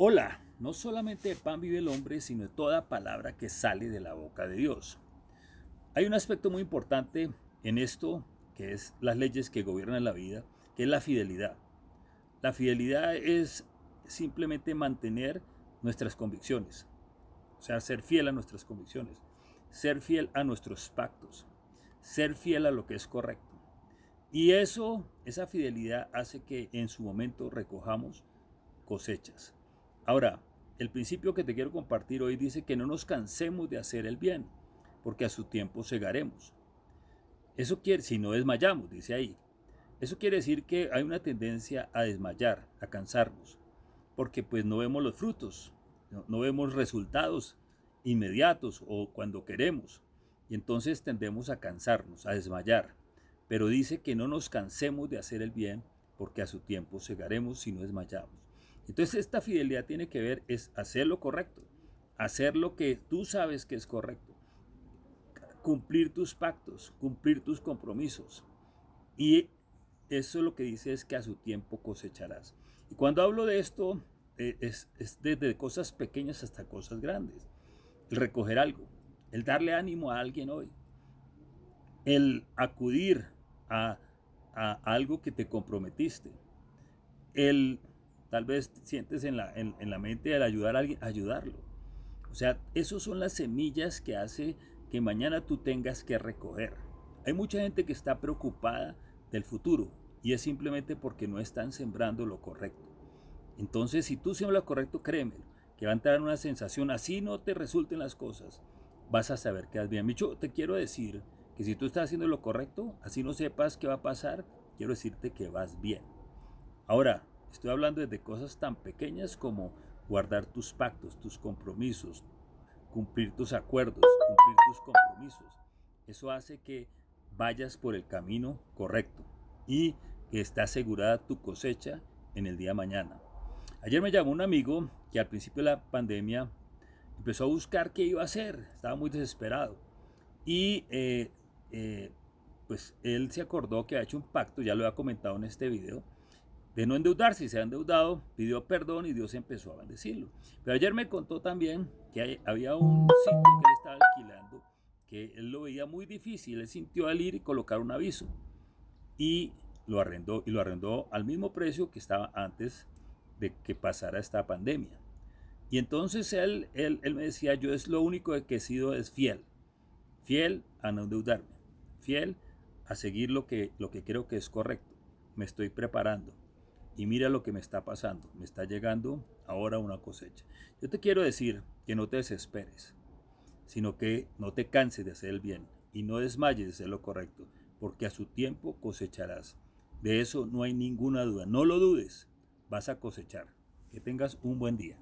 Hola, no solamente de pan vive el hombre, sino de toda palabra que sale de la boca de Dios. Hay un aspecto muy importante en esto, que es las leyes que gobiernan la vida, que es la fidelidad. La fidelidad es simplemente mantener nuestras convicciones, o sea, ser fiel a nuestras convicciones, ser fiel a nuestros pactos, ser fiel a lo que es correcto. Y eso, esa fidelidad hace que en su momento recojamos cosechas. Ahora, el principio que te quiero compartir hoy dice que no nos cansemos de hacer el bien, porque a su tiempo segaremos. Eso quiere, si no desmayamos, dice ahí. Eso quiere decir que hay una tendencia a desmayar, a cansarnos, porque pues no vemos los frutos, no, vemos resultados inmediatos o cuando queremos, y entonces tendemos a cansarnos, a desmayar. Pero dice que no nos cansemos de hacer el bien, porque a su tiempo segaremos si no desmayamos. Entonces esta fidelidad tiene que ver es hacer lo correcto, hacer lo que tú sabes que es correcto, cumplir tus pactos, cumplir tus compromisos. Y eso lo que dice es que a su tiempo cosecharás. Y cuando hablo de esto, eh, es, desde cosas pequeñas hasta cosas grandes. El recoger algo, el darle ánimo a alguien hoy, el acudir a, a algo que te comprometiste, el Tal vez sientes en la, en, la mente al ayudar a alguien, ayudarlo. O sea, esas son las semillas que hace que mañana tú tengas que recoger. Hay mucha gente que está preocupada del futuro y es simplemente porque no están sembrando lo correcto. Entonces, si tú siembras lo correcto, créeme, que va a entrar una sensación, así no te resulten las cosas, vas a saber que vas bien. Micho, te quiero decir que si tú estás haciendo lo correcto, así no sepas qué va a pasar, quiero decirte que vas bien. Ahora, Estoy hablando de cosas tan pequeñas como guardar tus pactos, tus compromisos, cumplir tus acuerdos, cumplir tus compromisos. Eso hace que vayas por el camino correcto y que esté asegurada tu cosecha en el día mañana. Ayer me llamó un amigo que al principio de la pandemia empezó a buscar qué iba a hacer, estaba muy desesperado. Y eh, eh, pues él se acordó que ha hecho un pacto, ya lo he comentado en este video, de no endeudarse y se ha endeudado, pidió perdón y Dios empezó a bendecirlo. Pero ayer me contó también que había un sitio que él estaba alquilando que él lo veía muy difícil, él sintió al ir y colocar un aviso y lo arrendó y lo arrendó al mismo precio que estaba antes de que pasara esta pandemia. Y entonces él, él, él me decía, yo es lo único que he sido es fiel, fiel a no endeudarme, fiel a seguir lo que, lo que creo que es correcto, me estoy preparando, y mira lo que me está pasando, me está llegando ahora una cosecha. Yo te quiero decir que no te desesperes, sino que no te canses de hacer el bien y no desmayes de hacer lo correcto, porque a su tiempo cosecharás. De eso no hay ninguna duda, no lo dudes, vas a cosechar. Que tengas un buen día.